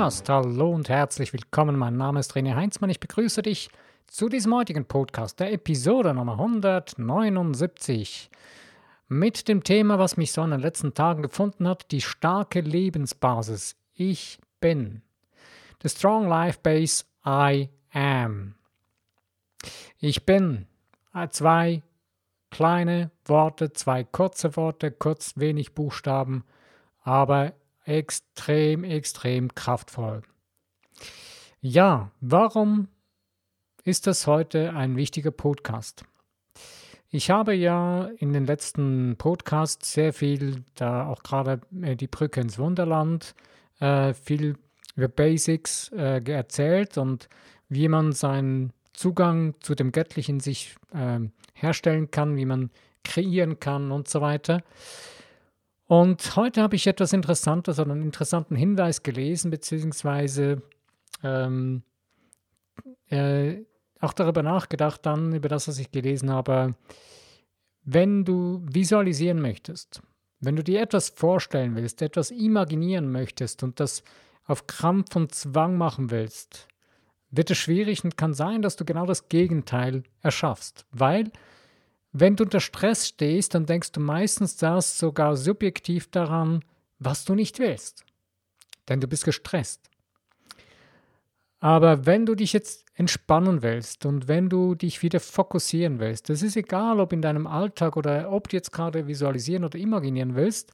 Podcast. Hallo und herzlich willkommen. Mein Name ist René Heinzmann. Ich begrüße dich zu diesem heutigen Podcast, der Episode Nummer 179, mit dem Thema, was mich so in den letzten Tagen gefunden hat, die starke Lebensbasis. Ich bin. The Strong Life Base I am. Ich bin. Zwei kleine Worte, zwei kurze Worte, kurz wenig Buchstaben, aber extrem, extrem kraftvoll. Ja, warum ist das heute ein wichtiger Podcast? Ich habe ja in den letzten Podcasts sehr viel, da auch gerade äh, die Brücke ins Wunderland, äh, viel über Basics äh, erzählt und wie man seinen Zugang zu dem Göttlichen sich herstellen kann, wie man kreieren kann und so weiter. Und heute habe ich etwas Interessantes oder einen interessanten Hinweis gelesen, beziehungsweise ähm, äh, auch darüber nachgedacht, dann über das, was ich gelesen habe. Wenn du visualisieren möchtest, wenn du dir etwas vorstellen willst, etwas imaginieren möchtest und das auf Krampf und Zwang machen willst, wird es schwierig und kann sein, dass du genau das Gegenteil erschaffst, weil wenn du unter Stress stehst, dann denkst du meistens das sogar subjektiv daran, was du nicht willst. Denn du bist gestresst. Aber wenn du dich jetzt entspannen willst und wenn du dich wieder fokussieren willst, das ist egal, ob in deinem Alltag oder ob du jetzt gerade visualisieren oder imaginieren willst,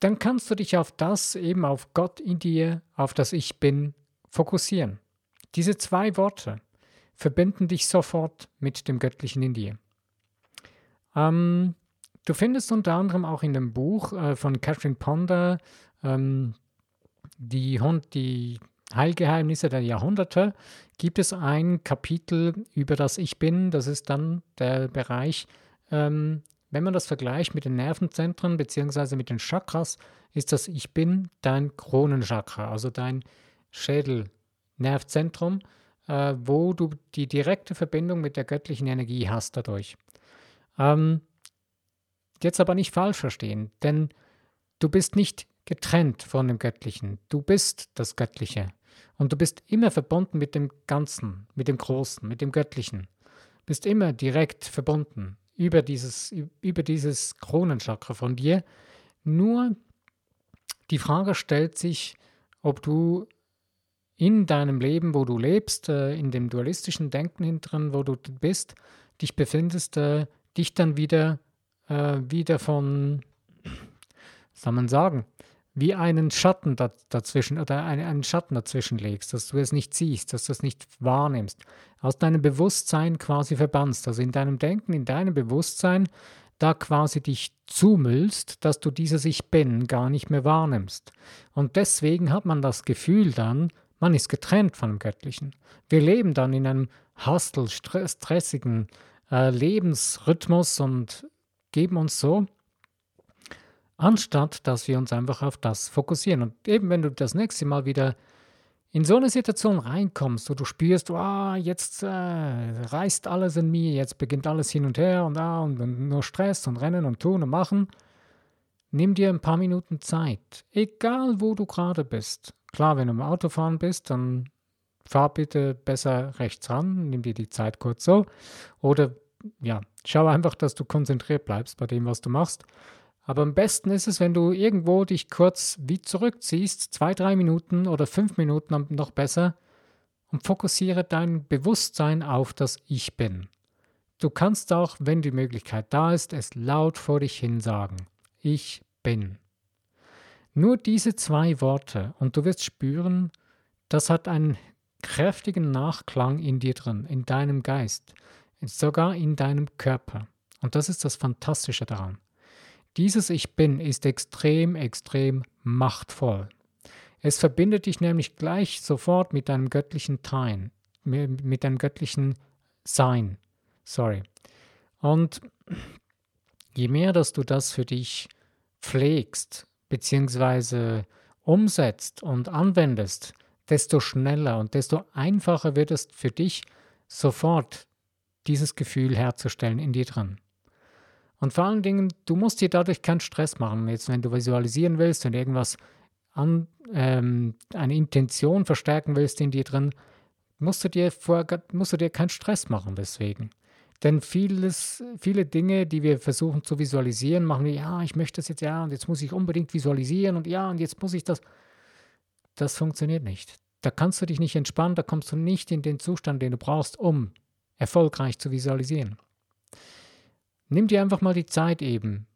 dann kannst du dich auf das, eben auf Gott in dir, auf das Ich bin, fokussieren. Diese zwei Worte, verbinden dich sofort mit dem Göttlichen in dir. Ähm, du findest unter anderem auch in dem Buch äh, von Catherine Ponder ähm, die, die Heilgeheimnisse der Jahrhunderte, gibt es ein Kapitel über das Ich Bin. Das ist dann der Bereich, ähm, wenn man das vergleicht mit den Nervenzentren bzw. mit den Chakras, ist das Ich Bin dein Kronenchakra, also dein Schädelnervzentrum äh, wo du die direkte Verbindung mit der göttlichen Energie hast dadurch. Ähm, jetzt aber nicht falsch verstehen, denn du bist nicht getrennt von dem Göttlichen. Du bist das Göttliche. Und du bist immer verbunden mit dem Ganzen, mit dem Großen, mit dem Göttlichen. Bist immer direkt verbunden über dieses, über dieses Kronenchakra von dir. Nur die Frage stellt sich, ob du in deinem Leben, wo du lebst, äh, in dem dualistischen Denken hinten, wo du bist, dich befindest, äh, dich dann wieder, äh, wieder von, soll man sagen, wie einen Schatten dazwischen oder einen Schatten dazwischen legst, dass du es nicht siehst, dass du es nicht wahrnimmst, aus deinem Bewusstsein quasi verbannst, also in deinem Denken, in deinem Bewusstsein, da quasi dich zumüllst, dass du dieses Ich Bin gar nicht mehr wahrnimmst. Und deswegen hat man das Gefühl dann, man ist getrennt von dem Göttlichen. Wir leben dann in einem Hustle, stressigen äh, Lebensrhythmus und geben uns so, anstatt dass wir uns einfach auf das fokussieren. Und eben wenn du das nächste Mal wieder in so eine Situation reinkommst, wo du spürst, oh, jetzt äh, reißt alles in mir, jetzt beginnt alles hin und her und da und, und nur Stress und Rennen und Tun und Machen, nimm dir ein paar Minuten Zeit, egal wo du gerade bist, Klar, wenn du im Autofahren bist, dann fahr bitte besser rechts ran, nimm dir die Zeit kurz so. Oder ja, schau einfach, dass du konzentriert bleibst bei dem, was du machst. Aber am besten ist es, wenn du irgendwo dich kurz wie zurückziehst, zwei, drei Minuten oder fünf Minuten noch besser und fokussiere dein Bewusstsein auf das Ich bin. Du kannst auch, wenn die Möglichkeit da ist, es laut vor dich hin sagen. Ich bin. Nur diese zwei Worte und du wirst spüren, das hat einen kräftigen Nachklang in dir drin, in deinem Geist, sogar in deinem Körper. Und das ist das Fantastische daran. Dieses Ich bin ist extrem, extrem machtvoll. Es verbindet dich nämlich gleich sofort mit deinem göttlichen Tein, mit deinem göttlichen Sein. Sorry. Und je mehr, dass du das für dich pflegst, beziehungsweise umsetzt und anwendest, desto schneller und desto einfacher wird es für dich, sofort dieses Gefühl herzustellen in dir drin. Und vor allen Dingen, du musst dir dadurch keinen Stress machen. Jetzt, wenn du visualisieren willst und irgendwas an, ähm, eine Intention verstärken willst in dir drin, musst du dir vorher, musst du dir keinen Stress machen deswegen. Denn vieles, viele Dinge, die wir versuchen zu visualisieren, machen wir, ja, ich möchte das jetzt, ja, und jetzt muss ich unbedingt visualisieren und ja, und jetzt muss ich das. Das funktioniert nicht. Da kannst du dich nicht entspannen, da kommst du nicht in den Zustand, den du brauchst, um erfolgreich zu visualisieren. Nimm dir einfach mal die Zeit eben.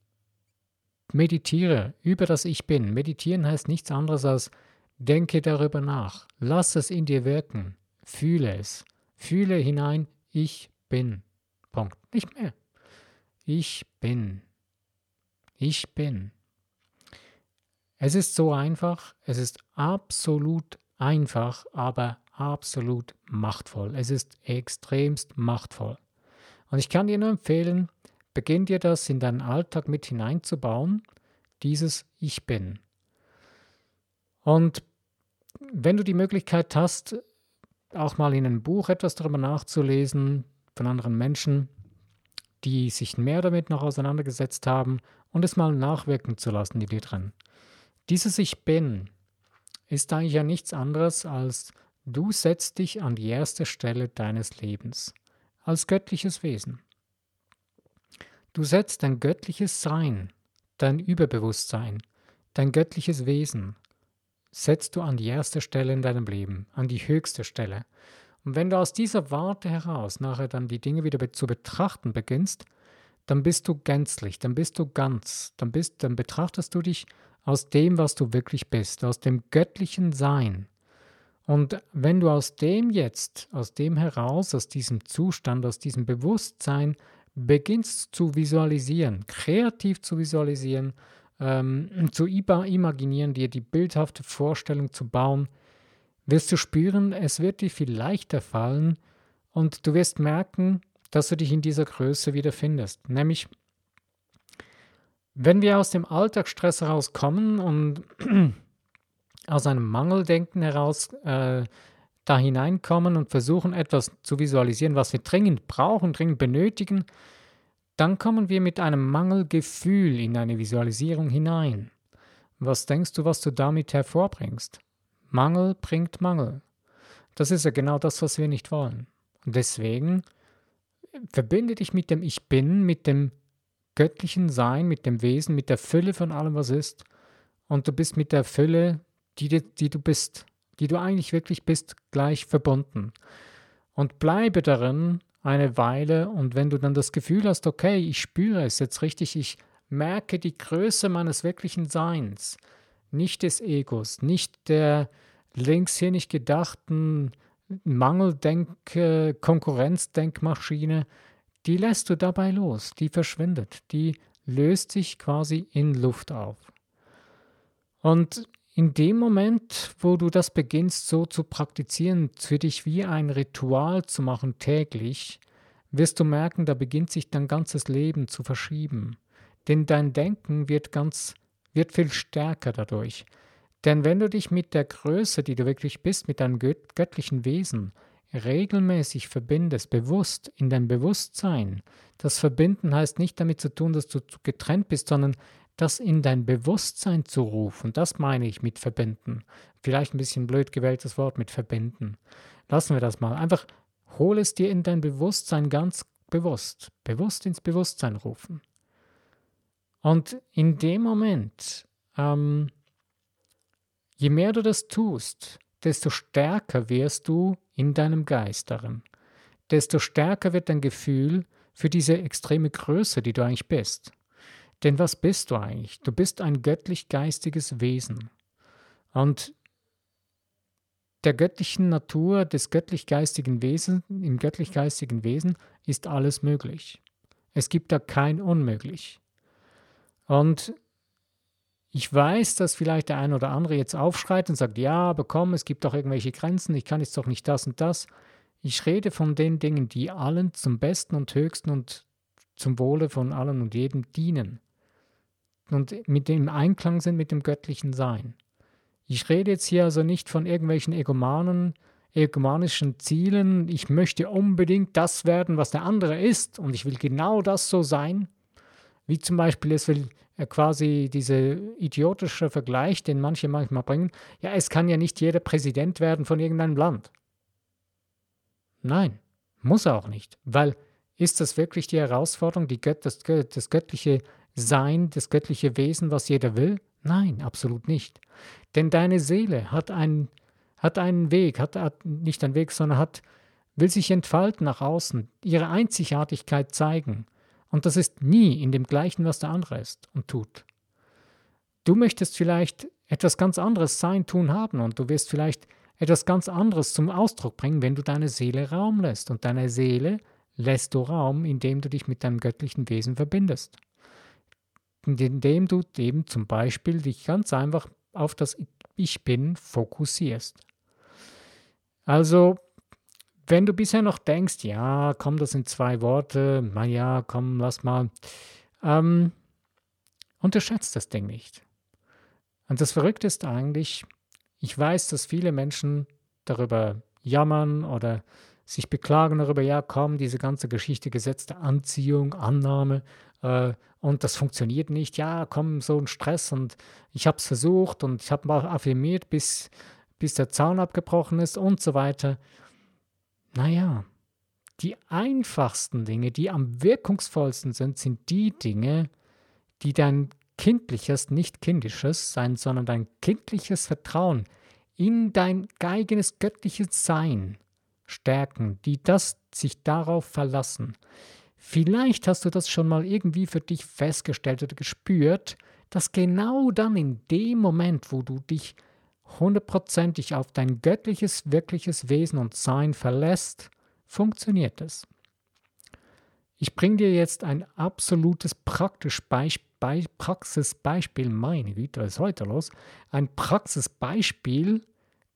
Meditiere über das Ich Bin. Meditieren heißt nichts anderes als denke darüber nach. Lass es in dir wirken. Fühle es. Fühle hinein, ich bin. Punkt. Nicht mehr. Ich bin. Ich bin. Es ist so einfach, es ist absolut einfach, aber absolut machtvoll. Es ist extremst machtvoll. Und ich kann dir nur empfehlen, beginn dir das in deinen Alltag mit hineinzubauen, dieses Ich bin. Und wenn du die Möglichkeit hast, auch mal in einem Buch etwas darüber nachzulesen, von anderen Menschen, die sich mehr damit noch auseinandergesetzt haben und es mal nachwirken zu lassen, die dir drin. Dieses Ich Bin ist eigentlich ja nichts anderes als du setzt dich an die erste Stelle deines Lebens als göttliches Wesen. Du setzt dein göttliches Sein, dein Überbewusstsein, dein göttliches Wesen, setzt du an die erste Stelle in deinem Leben, an die höchste Stelle. Und wenn du aus dieser Warte heraus nachher dann die Dinge wieder zu betrachten beginnst, dann bist du gänzlich, dann bist du ganz, dann, bist, dann betrachtest du dich aus dem, was du wirklich bist, aus dem göttlichen Sein. Und wenn du aus dem jetzt, aus dem heraus, aus diesem Zustand, aus diesem Bewusstsein beginnst zu visualisieren, kreativ zu visualisieren, ähm, zu imaginieren, dir die bildhafte Vorstellung zu bauen, wirst du spüren, es wird dir viel leichter fallen und du wirst merken, dass du dich in dieser Größe wiederfindest. Nämlich, wenn wir aus dem Alltagsstress herauskommen und aus einem Mangeldenken heraus äh, da hineinkommen und versuchen etwas zu visualisieren, was wir dringend brauchen, dringend benötigen, dann kommen wir mit einem Mangelgefühl in eine Visualisierung hinein. Was denkst du, was du damit hervorbringst? Mangel bringt Mangel. Das ist ja genau das, was wir nicht wollen. Und deswegen verbinde dich mit dem Ich Bin, mit dem göttlichen Sein, mit dem Wesen, mit der Fülle von allem, was ist. Und du bist mit der Fülle, die, die du bist, die du eigentlich wirklich bist, gleich verbunden. Und bleibe darin eine Weile und wenn du dann das Gefühl hast, okay, ich spüre es jetzt richtig, ich merke die Größe meines wirklichen Seins, nicht des Egos, nicht der linkshirnig gedachten Mangeldenk, Konkurrenzdenkmaschine, die lässt du dabei los, die verschwindet, die löst sich quasi in Luft auf. Und in dem Moment, wo du das beginnst so zu praktizieren, für dich wie ein Ritual zu machen täglich, wirst du merken, da beginnt sich dein ganzes Leben zu verschieben. Denn dein Denken wird ganz, wird viel stärker dadurch. Denn wenn du dich mit der Größe, die du wirklich bist, mit deinem göttlichen Wesen, regelmäßig verbindest, bewusst in dein Bewusstsein, das Verbinden heißt nicht damit zu tun, dass du getrennt bist, sondern das in dein Bewusstsein zu rufen, das meine ich mit verbinden. Vielleicht ein bisschen blöd gewähltes Wort mit verbinden. Lassen wir das mal. Einfach hol es dir in dein Bewusstsein ganz bewusst, bewusst ins Bewusstsein rufen. Und in dem Moment, ähm, je mehr du das tust, desto stärker wirst du in deinem Geist darin. Desto stärker wird dein Gefühl für diese extreme Größe, die du eigentlich bist. Denn was bist du eigentlich? Du bist ein göttlich-geistiges Wesen. Und der göttlichen Natur des göttlich-geistigen Wesens, im göttlich-geistigen Wesen ist alles möglich. Es gibt da kein Unmöglich. Und ich weiß, dass vielleicht der eine oder andere jetzt aufschreit und sagt, ja, aber komm, es gibt doch irgendwelche Grenzen, ich kann jetzt doch nicht das und das. Ich rede von den Dingen, die allen zum Besten und Höchsten und zum Wohle von allen und jedem dienen und mit dem Einklang sind mit dem göttlichen Sein. Ich rede jetzt hier also nicht von irgendwelchen Egomanen, egomanischen Zielen, ich möchte unbedingt das werden, was der andere ist und ich will genau das so sein, wie zum Beispiel es will, äh, quasi dieser idiotische Vergleich, den manche manchmal bringen, ja, es kann ja nicht jeder Präsident werden von irgendeinem Land. Nein, muss er auch nicht, weil ist das wirklich die Herausforderung, die Gött, das, das göttliche Sein, das göttliche Wesen, was jeder will? Nein, absolut nicht. Denn deine Seele hat einen, hat einen Weg, hat, hat nicht einen Weg, sondern hat, will sich entfalten nach außen, ihre Einzigartigkeit zeigen. Und das ist nie in dem gleichen, was der andere ist und tut. Du möchtest vielleicht etwas ganz anderes sein, tun, haben und du wirst vielleicht etwas ganz anderes zum Ausdruck bringen, wenn du deine Seele Raum lässt. Und deine Seele lässt du Raum, indem du dich mit deinem göttlichen Wesen verbindest. Indem du eben zum Beispiel dich ganz einfach auf das Ich Bin fokussierst. Also wenn du bisher noch denkst, ja, komm, das sind zwei Worte, na ja, komm, lass mal, ähm, unterschätzt das Ding nicht. Und das Verrückte ist eigentlich, ich weiß, dass viele Menschen darüber jammern oder sich beklagen darüber, ja, komm, diese ganze Geschichte gesetzte Anziehung, Annahme äh, und das funktioniert nicht. Ja, komm, so ein Stress und ich habe es versucht und ich habe mal affirmiert, bis, bis der Zaun abgebrochen ist und so weiter. Naja, die einfachsten Dinge, die am wirkungsvollsten sind, sind die Dinge, die dein kindliches, nicht kindisches sein, sondern dein kindliches Vertrauen in dein eigenes göttliches Sein stärken, die das sich darauf verlassen. Vielleicht hast du das schon mal irgendwie für dich festgestellt oder gespürt, dass genau dann in dem Moment, wo du dich hundertprozentig auf dein göttliches, wirkliches Wesen und Sein verlässt, funktioniert es. Ich bringe dir jetzt ein absolutes praktisch Beisp Be Praxisbeispiel, meine Güte, was ist heute los? Ein Praxisbeispiel,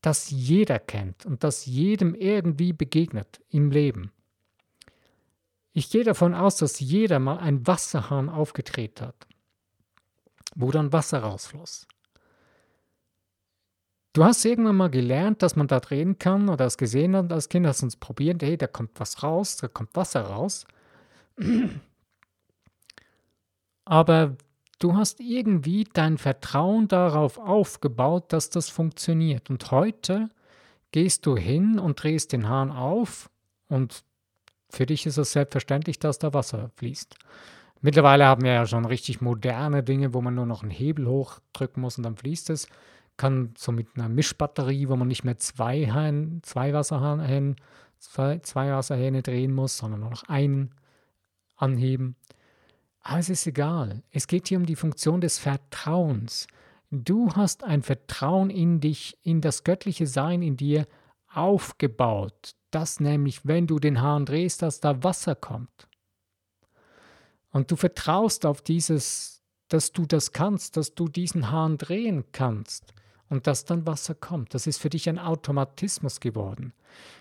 das jeder kennt und das jedem irgendwie begegnet im Leben. Ich gehe davon aus, dass jeder mal einen Wasserhahn aufgedreht hat, wo dann Wasser rausfloss. Du hast irgendwann mal gelernt, dass man da drehen kann oder es gesehen hat als Kind, hast uns probiert, hey, da kommt was raus, da kommt Wasser raus. Aber du hast irgendwie dein Vertrauen darauf aufgebaut, dass das funktioniert. Und heute gehst du hin und drehst den Hahn auf und für dich ist es selbstverständlich, dass da Wasser fließt. Mittlerweile haben wir ja schon richtig moderne Dinge, wo man nur noch einen Hebel hochdrücken muss und dann fließt es kann so mit einer Mischbatterie, wo man nicht mehr zwei, Hahn, zwei Wasserhähne, zwei, zwei Wasserhähne drehen muss, sondern nur noch einen anheben. Aber es ist egal. Es geht hier um die Funktion des Vertrauens. Du hast ein Vertrauen in dich, in das göttliche Sein in dir aufgebaut, dass nämlich, wenn du den Hahn drehst, dass da Wasser kommt. Und du vertraust auf dieses, dass du das kannst, dass du diesen Hahn drehen kannst und dass dann Wasser kommt. Das ist für dich ein Automatismus geworden.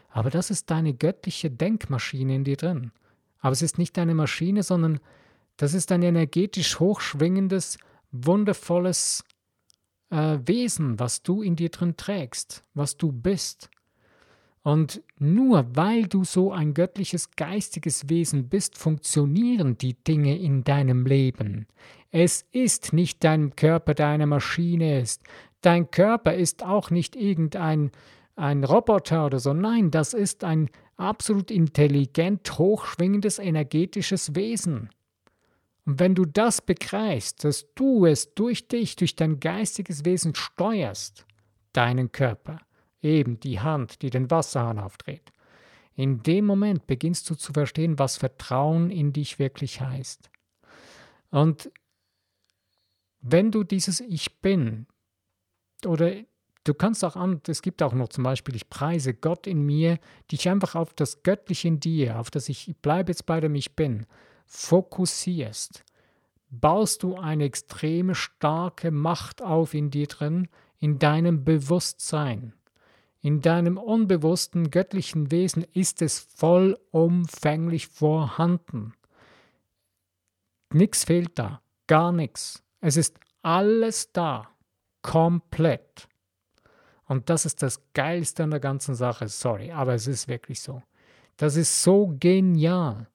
Aber das ist deine göttliche Denkmaschine in dir drin. Aber es ist nicht deine Maschine, sondern das ist ein energetisch hochschwingendes, wundervolles äh, Wesen, was du in dir drin trägst, was du bist. Und nur weil du so ein göttliches, geistiges Wesen bist, funktionieren die Dinge in deinem Leben. Es ist nicht dein Körper, der eine Maschine ist. Dein Körper ist auch nicht irgendein ein Roboter oder so. Nein, das ist ein absolut intelligent, hochschwingendes, energetisches Wesen. Und wenn du das begreifst, dass du es durch dich, durch dein geistiges Wesen steuerst, deinen Körper, eben die Hand, die den Wasserhahn aufdreht, in dem Moment beginnst du zu verstehen, was Vertrauen in dich wirklich heißt. Und wenn du dieses Ich bin, oder du kannst auch an, es gibt auch noch zum Beispiel, ich preise Gott in mir, dich einfach auf das Göttliche in dir, auf das ich, bleibe jetzt bei dem Ich Bin, fokussierst, baust du eine extreme starke Macht auf in dir drin, in deinem Bewusstsein. In deinem unbewussten göttlichen Wesen ist es vollumfänglich vorhanden. Nichts fehlt da, gar nichts. Es ist alles da. Komplett. Und das ist das Geilste an der ganzen Sache. Sorry, aber es ist wirklich so. Das ist so genial.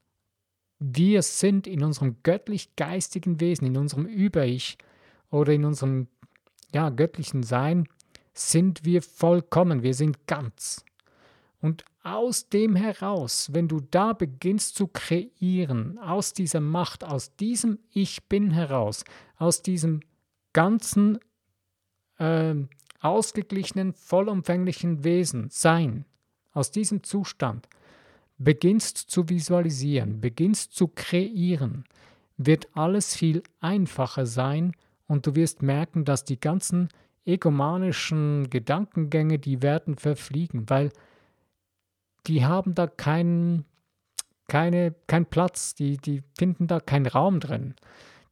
wir sind in unserem göttlich-geistigen Wesen, in unserem Über-Ich oder in unserem ja, göttlichen Sein, sind wir vollkommen, wir sind ganz. Und aus dem heraus, wenn du da beginnst zu kreieren, aus dieser Macht, aus diesem Ich bin heraus, aus diesem ganzen äh, ausgeglichenen, vollumfänglichen Wesen, Sein, aus diesem Zustand, beginnst zu visualisieren, beginnst zu kreieren, wird alles viel einfacher sein und du wirst merken, dass die ganzen egomanischen Gedankengänge, die werden verfliegen, weil die haben da keinen keine, kein Platz, die, die finden da keinen Raum drin.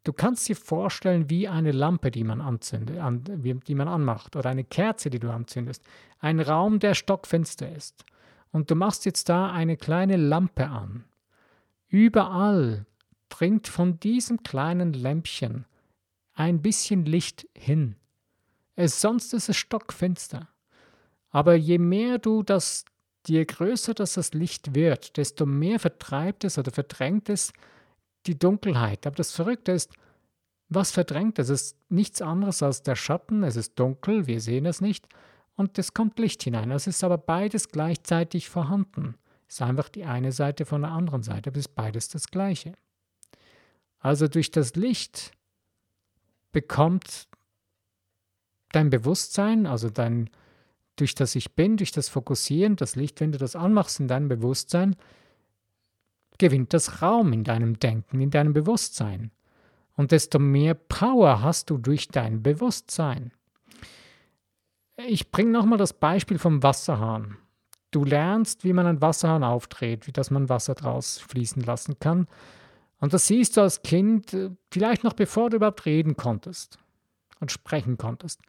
Du kannst dir vorstellen, wie eine Lampe, die man anzündet, an, die man anmacht, oder eine Kerze, die du anzündest. Ein Raum, der stockfinster ist. Und du machst jetzt da eine kleine Lampe an. Überall dringt von diesem kleinen Lämpchen ein bisschen Licht hin. Es, sonst ist es stockfinster. Aber je mehr du das, je größer das, das Licht wird, desto mehr vertreibt es oder verdrängt es die Dunkelheit. Aber das Verrückte ist, was verdrängt es? Ist nichts anderes als der Schatten. Es ist dunkel, wir sehen es nicht. Und es kommt Licht hinein. Es ist aber beides gleichzeitig vorhanden. Es ist einfach die eine Seite von der anderen Seite, aber es ist beides das Gleiche. Also durch das Licht bekommt dein Bewusstsein, also dein, durch das Ich Bin, durch das Fokussieren, das Licht, wenn du das anmachst in deinem Bewusstsein, gewinnt das Raum in deinem Denken, in deinem Bewusstsein. Und desto mehr Power hast du durch dein Bewusstsein. Ich bringe nochmal das Beispiel vom Wasserhahn. Du lernst, wie man einen Wasserhahn aufdreht, wie dass man Wasser draus fließen lassen kann. Und das siehst du als Kind, äh, vielleicht noch bevor du überhaupt reden konntest und sprechen konntest.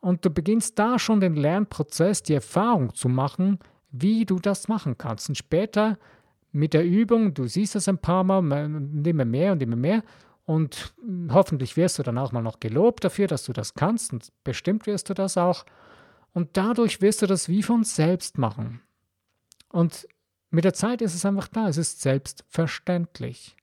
Und du beginnst da schon den Lernprozess, die Erfahrung zu machen, wie du das machen kannst. Und später mit der Übung, du siehst das ein paar Mal, immer mehr und immer mehr. Und hoffentlich wirst du dann auch mal noch gelobt dafür, dass du das kannst. Und bestimmt wirst du das auch. Und dadurch wirst du das wie von selbst machen. Und mit der Zeit ist es einfach da. Es ist selbstverständlich.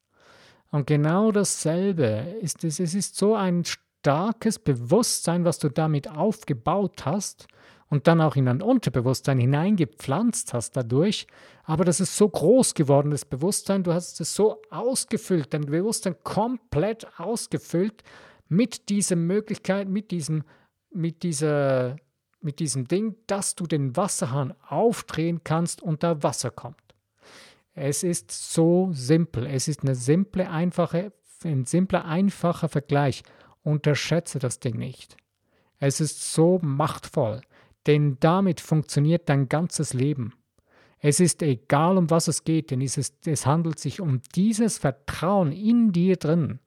Und genau dasselbe ist es. Es ist so ein starkes Bewusstsein, was du damit aufgebaut hast und dann auch in ein Unterbewusstsein hineingepflanzt hast dadurch. Aber das ist so groß geworden, das Bewusstsein, du hast es so ausgefüllt, dein Bewusstsein komplett ausgefüllt mit dieser Möglichkeit, mit diesem, mit dieser, mit diesem Ding, dass du den Wasserhahn aufdrehen kannst und da Wasser kommt. Es ist so simpel. Es ist eine simple, einfache, ein simpler, einfacher Vergleich. Unterschätze das Ding nicht. Es ist so machtvoll, denn damit funktioniert dein ganzes Leben. Es ist egal, um was es geht, denn es, ist, es handelt sich um dieses Vertrauen in dir drin,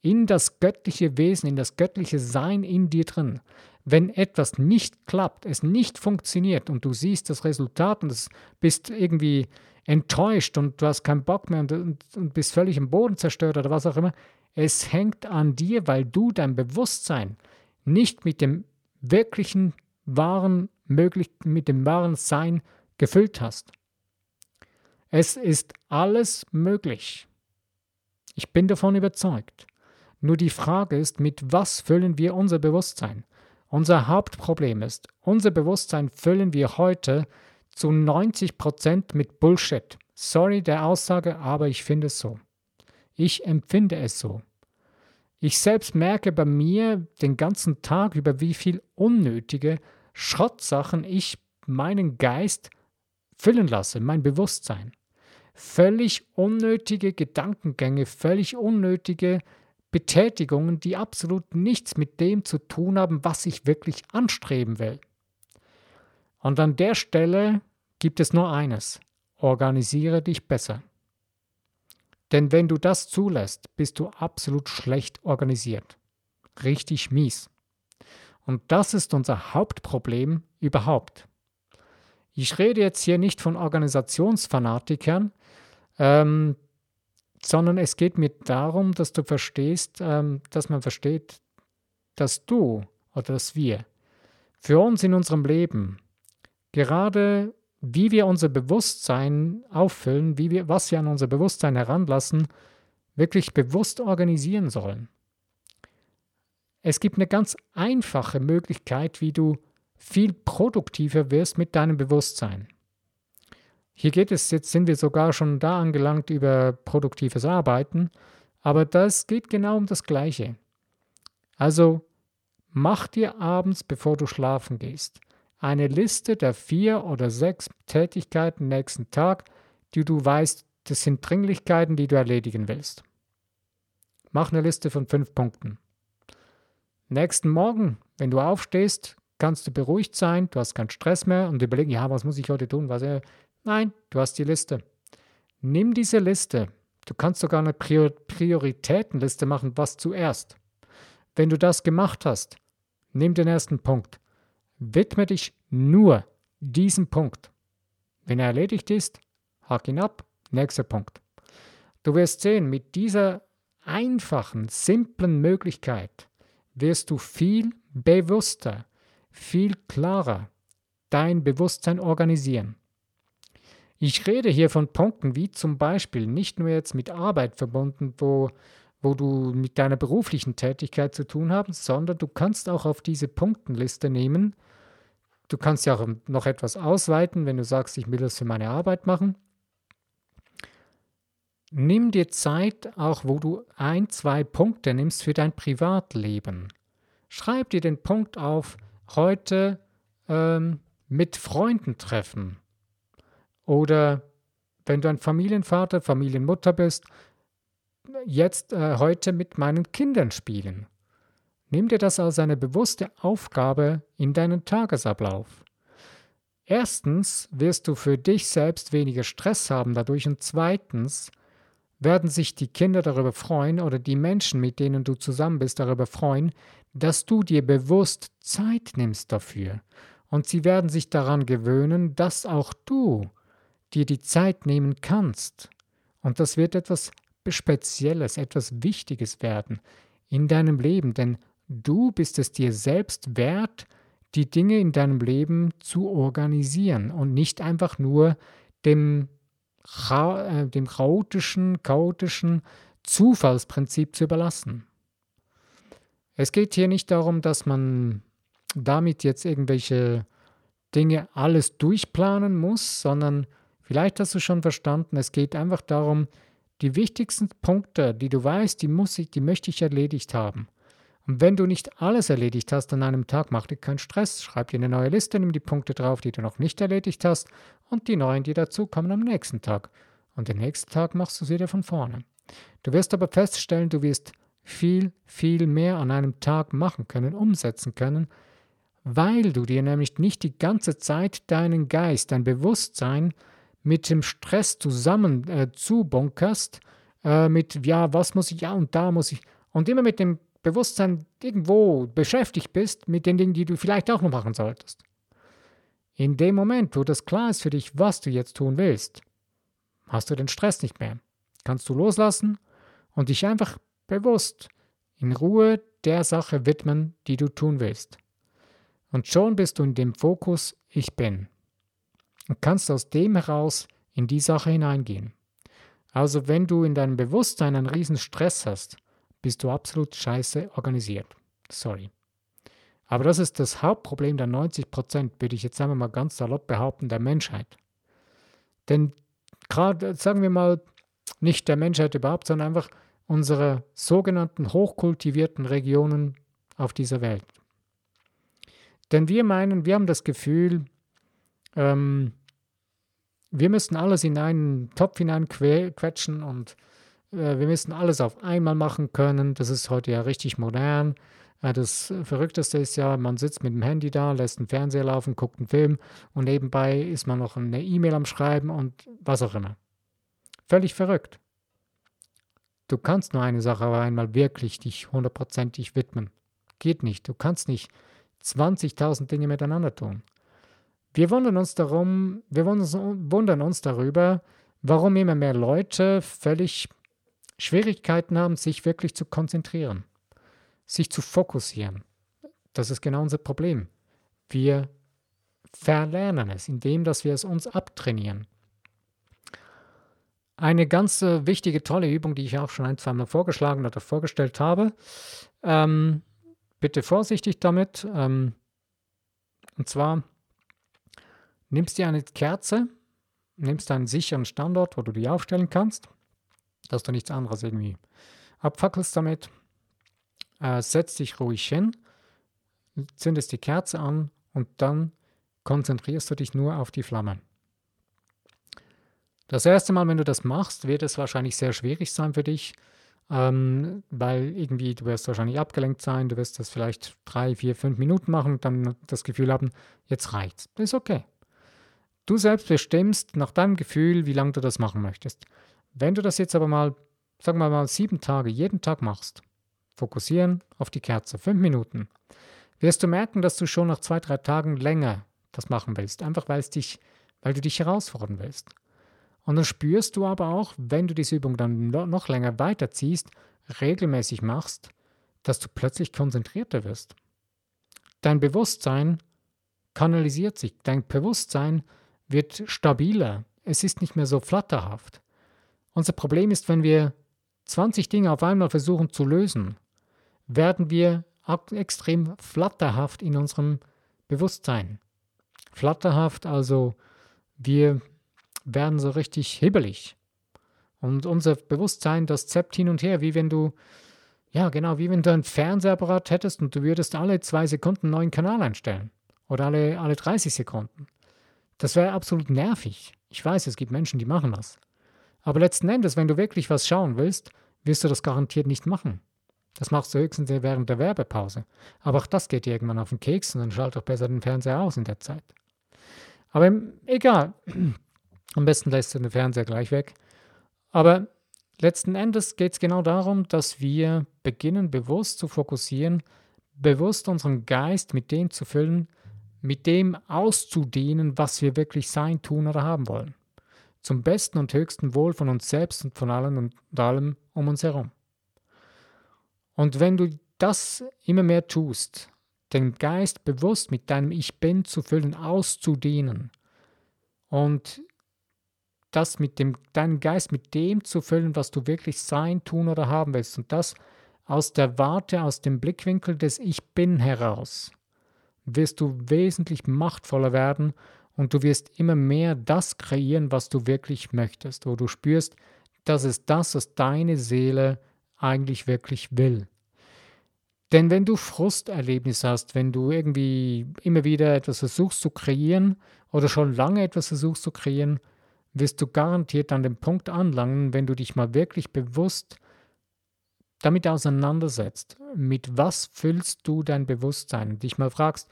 in das göttliche Wesen, in das göttliche Sein in dir drin. Wenn etwas nicht klappt, es nicht funktioniert und du siehst das Resultat und bist irgendwie enttäuscht und du hast keinen Bock mehr und, und, und bist völlig im Boden zerstört oder was auch immer. Es hängt an dir, weil du dein Bewusstsein nicht mit dem wirklichen, wahren, möglich, mit dem wahren Sein gefüllt hast. Es ist alles möglich. Ich bin davon überzeugt. Nur die Frage ist, mit was füllen wir unser Bewusstsein? Unser Hauptproblem ist, unser Bewusstsein füllen wir heute zu 90 Prozent mit Bullshit. Sorry der Aussage, aber ich finde es so. Ich empfinde es so. Ich selbst merke bei mir den ganzen Tag über, wie viel unnötige Schrottsachen ich meinen Geist füllen lasse, mein Bewusstsein. Völlig unnötige Gedankengänge, völlig unnötige Betätigungen, die absolut nichts mit dem zu tun haben, was ich wirklich anstreben will. Und an der Stelle gibt es nur eines. Organisiere dich besser. Denn wenn du das zulässt, bist du absolut schlecht organisiert. Richtig mies. Und das ist unser Hauptproblem überhaupt. Ich rede jetzt hier nicht von Organisationsfanatikern, ähm, sondern es geht mir darum, dass du verstehst, ähm, dass man versteht, dass du oder dass wir für uns in unserem Leben gerade wie wir unser Bewusstsein auffüllen, wie wir, was wir an unser Bewusstsein heranlassen, wirklich bewusst organisieren sollen. Es gibt eine ganz einfache Möglichkeit, wie du viel produktiver wirst mit deinem Bewusstsein. Hier geht es, jetzt sind wir sogar schon da angelangt über produktives Arbeiten, aber das geht genau um das Gleiche. Also mach dir abends, bevor du schlafen gehst, eine Liste der vier oder sechs Tätigkeiten nächsten Tag, die du weißt, das sind Dringlichkeiten, die du erledigen willst. Mach eine Liste von fünf Punkten. Nächsten Morgen, wenn du aufstehst, kannst du beruhigt sein, du hast keinen Stress mehr und überlegen, ja, was muss ich heute tun? Was, äh, Nein, du hast die Liste. Nimm diese Liste. Du kannst sogar eine Prioritätenliste machen, was zuerst. Wenn du das gemacht hast, nimm den ersten Punkt. Widme dich nur diesem Punkt. Wenn er erledigt ist, hack ihn ab. Nächster Punkt. Du wirst sehen, mit dieser einfachen, simplen Möglichkeit wirst du viel bewusster, viel klarer dein Bewusstsein organisieren. Ich rede hier von Punkten wie zum Beispiel nicht nur jetzt mit Arbeit verbunden, wo, wo du mit deiner beruflichen Tätigkeit zu tun hast, sondern du kannst auch auf diese Punktenliste nehmen. Du kannst ja auch noch etwas ausweiten, wenn du sagst, ich will das für meine Arbeit machen. Nimm dir Zeit, auch wo du ein, zwei Punkte nimmst für dein Privatleben. Schreib dir den Punkt auf, heute ähm, mit Freunden treffen oder wenn du ein Familienvater, Familienmutter bist, jetzt äh, heute mit meinen Kindern spielen. Nimm dir das als eine bewusste Aufgabe in deinen Tagesablauf. Erstens wirst du für dich selbst weniger Stress haben dadurch und zweitens werden sich die Kinder darüber freuen oder die Menschen, mit denen du zusammen bist, darüber freuen, dass du dir bewusst Zeit nimmst dafür. Und sie werden sich daran gewöhnen, dass auch du dir die Zeit nehmen kannst. Und das wird etwas Spezielles, etwas Wichtiges werden in deinem Leben, denn du bist es dir selbst wert, die Dinge in deinem Leben zu organisieren und nicht einfach nur dem, äh, dem chaotischen, chaotischen Zufallsprinzip zu überlassen. Es geht hier nicht darum, dass man damit jetzt irgendwelche Dinge alles durchplanen muss, sondern Vielleicht hast du schon verstanden, es geht einfach darum, die wichtigsten Punkte, die du weißt, die muss ich, die möchte ich erledigt haben. Und wenn du nicht alles erledigt hast an einem Tag, mach dir keinen Stress, schreib dir eine neue Liste, nimm die Punkte drauf, die du noch nicht erledigt hast und die neuen, die dazu kommen am nächsten Tag. Und den nächsten Tag machst du es wieder von vorne. Du wirst aber feststellen, du wirst viel, viel mehr an einem Tag machen können, umsetzen können, weil du dir nämlich nicht die ganze Zeit deinen Geist, dein Bewusstsein mit dem Stress zusammen äh, zubunkerst, äh, mit, ja, was muss ich, ja, und da muss ich, und immer mit dem Bewusstsein irgendwo beschäftigt bist mit den Dingen, die du vielleicht auch noch machen solltest. In dem Moment, wo das klar ist für dich, was du jetzt tun willst, hast du den Stress nicht mehr. Kannst du loslassen und dich einfach bewusst in Ruhe der Sache widmen, die du tun willst. Und schon bist du in dem Fokus Ich bin und kannst aus dem heraus in die Sache hineingehen. Also wenn du in deinem Bewusstsein einen riesen Stress hast, bist du absolut scheiße organisiert. Sorry. Aber das ist das Hauptproblem der 90 Prozent, würde ich jetzt einmal mal ganz salopp behaupten, der Menschheit. Denn gerade, sagen wir mal, nicht der Menschheit überhaupt, sondern einfach unsere sogenannten hochkultivierten Regionen auf dieser Welt. Denn wir meinen, wir haben das Gefühl, ähm, wir müssen alles in einen Topf hineinquetschen und wir müssen alles auf einmal machen können. Das ist heute ja richtig modern. Äh, das Verrückteste ist ja, man sitzt mit dem Handy da, lässt einen Fernseher laufen, guckt einen Film und nebenbei ist man noch eine E-Mail am Schreiben und was auch immer. Völlig verrückt. Du kannst nur eine Sache aber einmal wirklich dich hundertprozentig widmen. Geht nicht. Du kannst nicht 20.000 Dinge miteinander tun. Wir wundern uns darum, wir wundern uns darüber, warum immer mehr Leute völlig Schwierigkeiten haben, sich wirklich zu konzentrieren, sich zu fokussieren. Das ist genau unser Problem. Wir verlernen es, indem dass wir es uns abtrainieren. Eine ganz äh, wichtige, tolle Übung, die ich auch schon ein, zwei Mal vorgeschlagen oder vorgestellt habe. Ähm, bitte vorsichtig damit. Ähm, und zwar nimmst du eine Kerze, nimmst einen sicheren Standort, wo du die aufstellen kannst, dass du nichts anderes irgendwie abfackelst damit. Äh, setz dich ruhig hin, zündest die Kerze an und dann konzentrierst du dich nur auf die Flamme. Das erste Mal, wenn du das machst, wird es wahrscheinlich sehr schwierig sein für dich, ähm, weil irgendwie du wirst wahrscheinlich abgelenkt sein, du wirst das vielleicht drei, vier, fünf Minuten machen und dann das Gefühl haben, jetzt reicht's. Das ist okay. Du selbst bestimmst nach deinem Gefühl, wie lange du das machen möchtest. Wenn du das jetzt aber mal, sagen wir mal, sieben Tage, jeden Tag machst, fokussieren auf die Kerze, fünf Minuten, wirst du merken, dass du schon nach zwei, drei Tagen länger das machen willst, einfach weil es dich, weil du dich herausfordern willst. Und dann spürst du aber auch, wenn du diese Übung dann noch länger weiterziehst, regelmäßig machst, dass du plötzlich konzentrierter wirst. Dein Bewusstsein kanalisiert sich, dein Bewusstsein wird stabiler, es ist nicht mehr so flatterhaft. Unser Problem ist, wenn wir 20 Dinge auf einmal versuchen zu lösen, werden wir extrem flatterhaft in unserem Bewusstsein. Flatterhaft, also wir werden so richtig hibbelig. Und unser Bewusstsein, das zappt hin und her, wie wenn du, ja genau, wie wenn du ein Fernsehapparat hättest und du würdest alle zwei Sekunden einen neuen Kanal einstellen. Oder alle, alle 30 Sekunden. Das wäre absolut nervig. Ich weiß, es gibt Menschen, die machen das. Aber letzten Endes, wenn du wirklich was schauen willst, wirst du das garantiert nicht machen. Das machst du höchstens während der Werbepause. Aber auch das geht dir irgendwann auf den Keks und dann schalt doch besser den Fernseher aus in der Zeit. Aber egal. Am besten lässt du den Fernseher gleich weg. Aber letzten Endes geht es genau darum, dass wir beginnen, bewusst zu fokussieren, bewusst unseren Geist mit dem zu füllen, mit dem auszudehnen, was wir wirklich sein, tun oder haben wollen. Zum besten und höchsten Wohl von uns selbst und von allen und allem um uns herum. Und wenn du das immer mehr tust, den Geist bewusst mit deinem Ich Bin zu füllen, auszudehnen und das mit dem, deinen Geist mit dem zu füllen, was du wirklich sein, tun oder haben willst. Und das aus der Warte, aus dem Blickwinkel des Ich Bin heraus, wirst du wesentlich machtvoller werden und du wirst immer mehr das kreieren, was du wirklich möchtest, wo du spürst, dass es das, was deine Seele eigentlich wirklich will. Denn wenn du Frusterlebnis hast, wenn du irgendwie immer wieder etwas versuchst zu kreieren oder schon lange etwas versuchst zu kreieren, wirst du garantiert an den Punkt anlangen, wenn du dich mal wirklich bewusst damit auseinandersetzt. Mit was füllst du dein Bewusstsein? Dich mal fragst,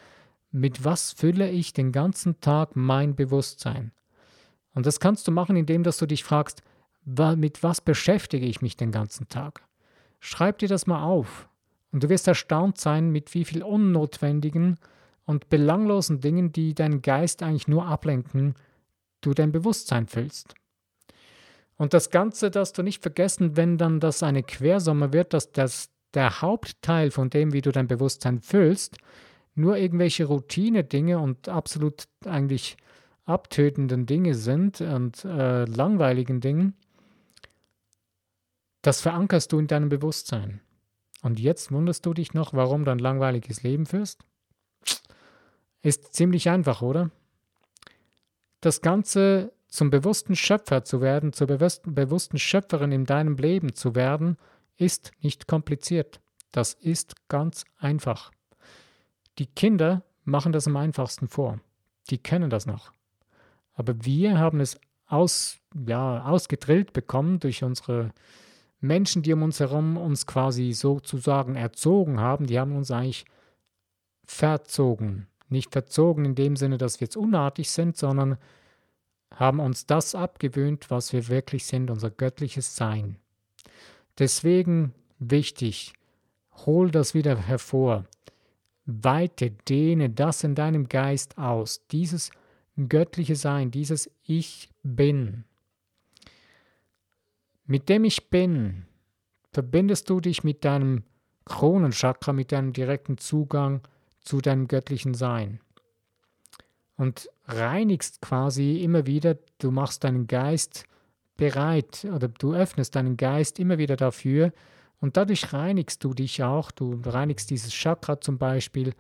mit was fülle ich den ganzen Tag mein Bewusstsein? Und das kannst du machen, indem dass du dich fragst, mit was beschäftige ich mich den ganzen Tag? Schreib dir das mal auf. Und du wirst erstaunt sein, mit wie viel unnotwendigen und belanglosen Dingen, die deinen Geist eigentlich nur ablenken, du dein Bewusstsein füllst. Und das Ganze darfst du nicht vergessen, wenn dann das eine Quersumme wird, dass das der Hauptteil von dem, wie du dein Bewusstsein füllst, nur irgendwelche Routine-Dinge und absolut eigentlich abtötenden Dinge sind und äh, langweiligen Dingen, das verankerst du in deinem Bewusstsein. Und jetzt wunderst du dich noch, warum du ein langweiliges Leben führst? Ist ziemlich einfach, oder? Das Ganze zum bewussten Schöpfer zu werden, zur bewussten Schöpferin in deinem Leben zu werden, ist nicht kompliziert. Das ist ganz einfach. Die Kinder machen das am einfachsten vor. Die kennen das noch. Aber wir haben es aus, ja, ausgedrillt bekommen durch unsere Menschen, die um uns herum uns quasi sozusagen erzogen haben. Die haben uns eigentlich verzogen. Nicht verzogen in dem Sinne, dass wir jetzt unartig sind, sondern haben uns das abgewöhnt, was wir wirklich sind, unser göttliches Sein. Deswegen wichtig, hol das wieder hervor. Weite, dehne das in deinem Geist aus, dieses göttliche Sein, dieses Ich bin. Mit dem Ich bin verbindest du dich mit deinem Kronenchakra, mit deinem direkten Zugang zu deinem göttlichen Sein. und reinigst quasi immer wieder, du machst deinen Geist bereit oder du öffnest deinen Geist immer wieder dafür und dadurch reinigst du dich auch, du reinigst dieses Chakra zum Beispiel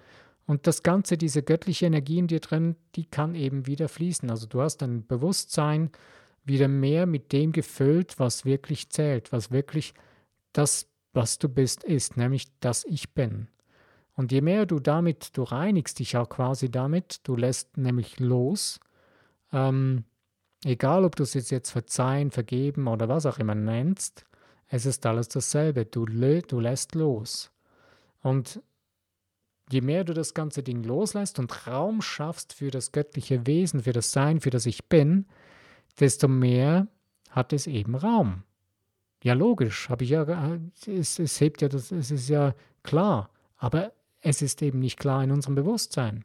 und das Ganze, diese göttliche Energie in dir drin, die kann eben wieder fließen. Also du hast dein Bewusstsein wieder mehr mit dem gefüllt, was wirklich zählt, was wirklich das, was du bist, ist, nämlich das Ich bin. Und je mehr du damit, du reinigst dich auch quasi damit, du lässt nämlich los, ähm, egal ob du es jetzt verzeihen, vergeben oder was auch immer nennst, es ist alles dasselbe, du, du lässt los. Und je mehr du das ganze Ding loslässt und Raum schaffst für das göttliche Wesen, für das Sein, für das Ich bin, desto mehr hat es eben Raum. Ja, logisch, habe ich ja, es, es hebt ja das, es ist ja klar. Aber es ist eben nicht klar in unserem Bewusstsein.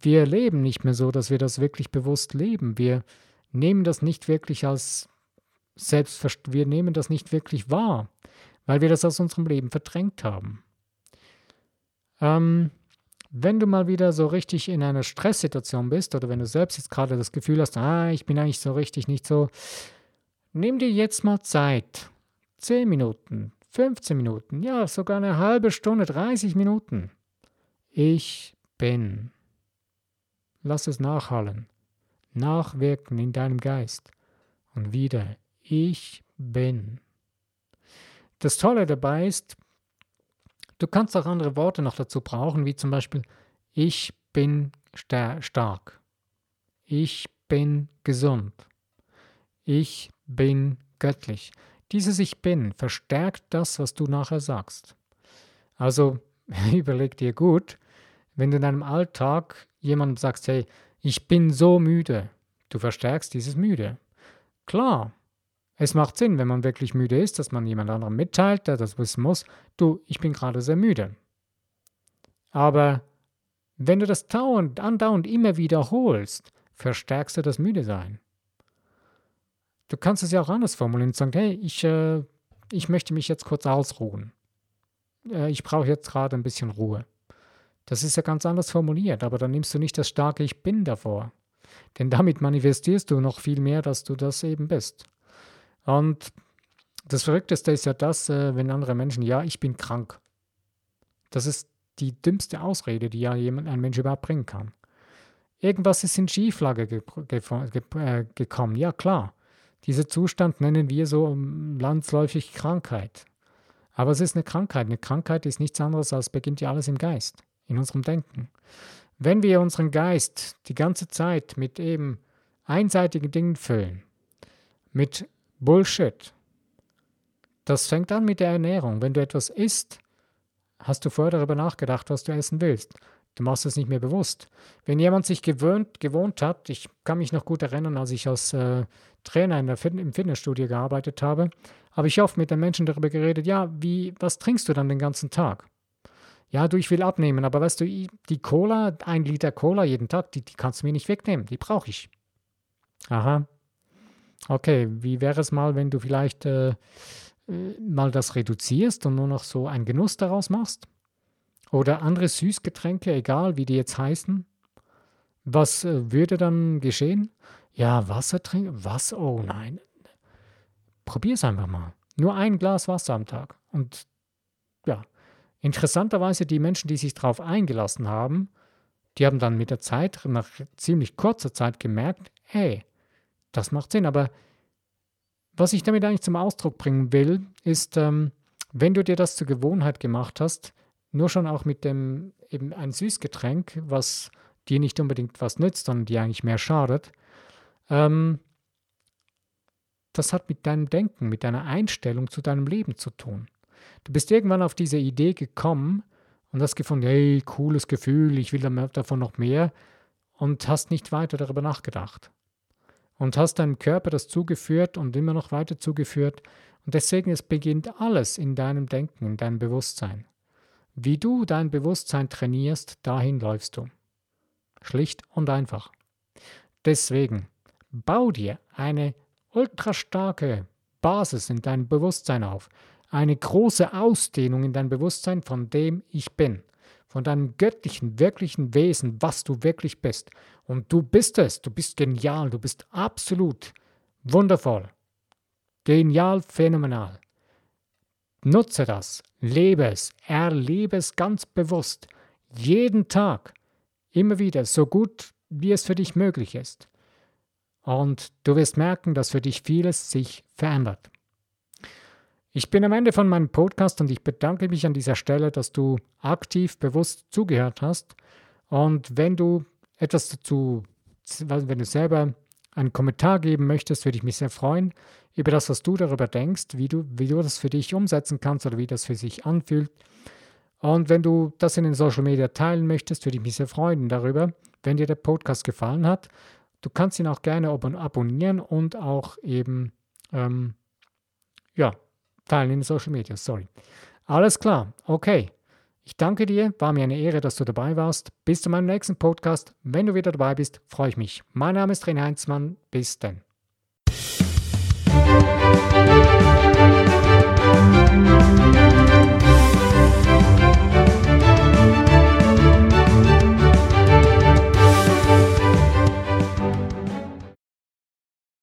Wir leben nicht mehr so, dass wir das wirklich bewusst leben. Wir nehmen das nicht wirklich als Selbstverständlich, wir nehmen das nicht wirklich wahr, weil wir das aus unserem Leben verdrängt haben. Ähm, wenn du mal wieder so richtig in einer Stresssituation bist oder wenn du selbst jetzt gerade das Gefühl hast, ah, ich bin eigentlich so richtig nicht so, nimm dir jetzt mal Zeit. 10 Minuten, 15 Minuten, ja, sogar eine halbe Stunde, 30 Minuten. Ich bin. Lass es nachhallen, nachwirken in deinem Geist. Und wieder, ich bin. Das Tolle dabei ist, du kannst auch andere Worte noch dazu brauchen, wie zum Beispiel, ich bin stark. Ich bin gesund. Ich bin göttlich. Dieses Ich bin verstärkt das, was du nachher sagst. Also überleg dir gut, wenn du in deinem Alltag jemandem sagst, hey, ich bin so müde, du verstärkst dieses Müde. Klar, es macht Sinn, wenn man wirklich müde ist, dass man jemand anderem mitteilt, der das wissen muss, du, ich bin gerade sehr müde. Aber wenn du das dauernd, andauernd immer wiederholst, verstärkst du das Müde-Sein. Du kannst es ja auch anders formulieren und sagen, hey, ich, äh, ich möchte mich jetzt kurz ausruhen. Äh, ich brauche jetzt gerade ein bisschen Ruhe. Das ist ja ganz anders formuliert, aber dann nimmst du nicht das starke Ich bin davor. Denn damit manifestierst du noch viel mehr, dass du das eben bist. Und das Verrückteste ist ja das, äh, wenn andere Menschen, ja, ich bin krank. Das ist die dümmste Ausrede, die ja jemand, ein Mensch überhaupt bringen kann. Irgendwas ist in Schieflage ge ge ge äh, gekommen. Ja, klar. Dieser Zustand nennen wir so landsläufig Krankheit. Aber es ist eine Krankheit. Eine Krankheit ist nichts anderes als beginnt ja alles im Geist, in unserem Denken. Wenn wir unseren Geist die ganze Zeit mit eben einseitigen Dingen füllen, mit Bullshit, das fängt an mit der Ernährung. Wenn du etwas isst, hast du vorher darüber nachgedacht, was du essen willst. Du machst es nicht mehr bewusst. Wenn jemand sich gewöhnt, gewohnt hat, ich kann mich noch gut erinnern, als ich als äh, Trainer in der Fit im Fitnessstudio gearbeitet habe, habe ich oft mit den Menschen darüber geredet, ja, wie, was trinkst du dann den ganzen Tag? Ja, du, ich will abnehmen, aber weißt du, die Cola, ein Liter Cola jeden Tag, die, die kannst du mir nicht wegnehmen, die brauche ich. Aha. Okay, wie wäre es mal, wenn du vielleicht äh, mal das reduzierst und nur noch so einen Genuss daraus machst? Oder andere Süßgetränke, egal wie die jetzt heißen. Was äh, würde dann geschehen? Ja, Wasser trinken? Was? Oh nein. Probier es einfach mal. Nur ein Glas Wasser am Tag. Und ja, interessanterweise die Menschen, die sich darauf eingelassen haben, die haben dann mit der Zeit, nach ziemlich kurzer Zeit gemerkt, hey, das macht Sinn. Aber was ich damit eigentlich zum Ausdruck bringen will, ist, ähm, wenn du dir das zur Gewohnheit gemacht hast, nur schon auch mit dem eben ein Süßgetränk, was dir nicht unbedingt was nützt, sondern dir eigentlich mehr schadet, ähm, das hat mit deinem Denken, mit deiner Einstellung zu deinem Leben zu tun. Du bist irgendwann auf diese Idee gekommen und hast gefunden, hey, cooles Gefühl, ich will davon noch mehr und hast nicht weiter darüber nachgedacht. Und hast deinem Körper das zugeführt und immer noch weiter zugeführt. Und deswegen, es beginnt alles in deinem Denken, in deinem Bewusstsein. Wie du dein Bewusstsein trainierst, dahin läufst du. Schlicht und einfach. Deswegen bau dir eine ultra starke Basis in deinem Bewusstsein auf, eine große Ausdehnung in dein Bewusstsein von dem Ich bin, von deinem göttlichen, wirklichen Wesen, was du wirklich bist. Und du bist es, du bist genial, du bist absolut wundervoll, genial, phänomenal. Nutze das, lebe es, erlebe es ganz bewusst, jeden Tag, immer wieder, so gut wie es für dich möglich ist. Und du wirst merken, dass für dich vieles sich verändert. Ich bin am Ende von meinem Podcast und ich bedanke mich an dieser Stelle, dass du aktiv, bewusst zugehört hast. Und wenn du etwas dazu, wenn du selber einen Kommentar geben möchtest, würde ich mich sehr freuen über das, was du darüber denkst, wie du, wie du das für dich umsetzen kannst oder wie das für sich anfühlt. Und wenn du das in den Social Media teilen möchtest, würde ich mich sehr freuen darüber, wenn dir der Podcast gefallen hat. Du kannst ihn auch gerne abonnieren und auch eben, ähm, ja, teilen in Social Media, sorry. Alles klar, okay. Ich danke dir, war mir eine Ehre, dass du dabei warst. Bis zu meinem nächsten Podcast. Wenn du wieder dabei bist, freue ich mich. Mein Name ist René Heinzmann. Bis dann.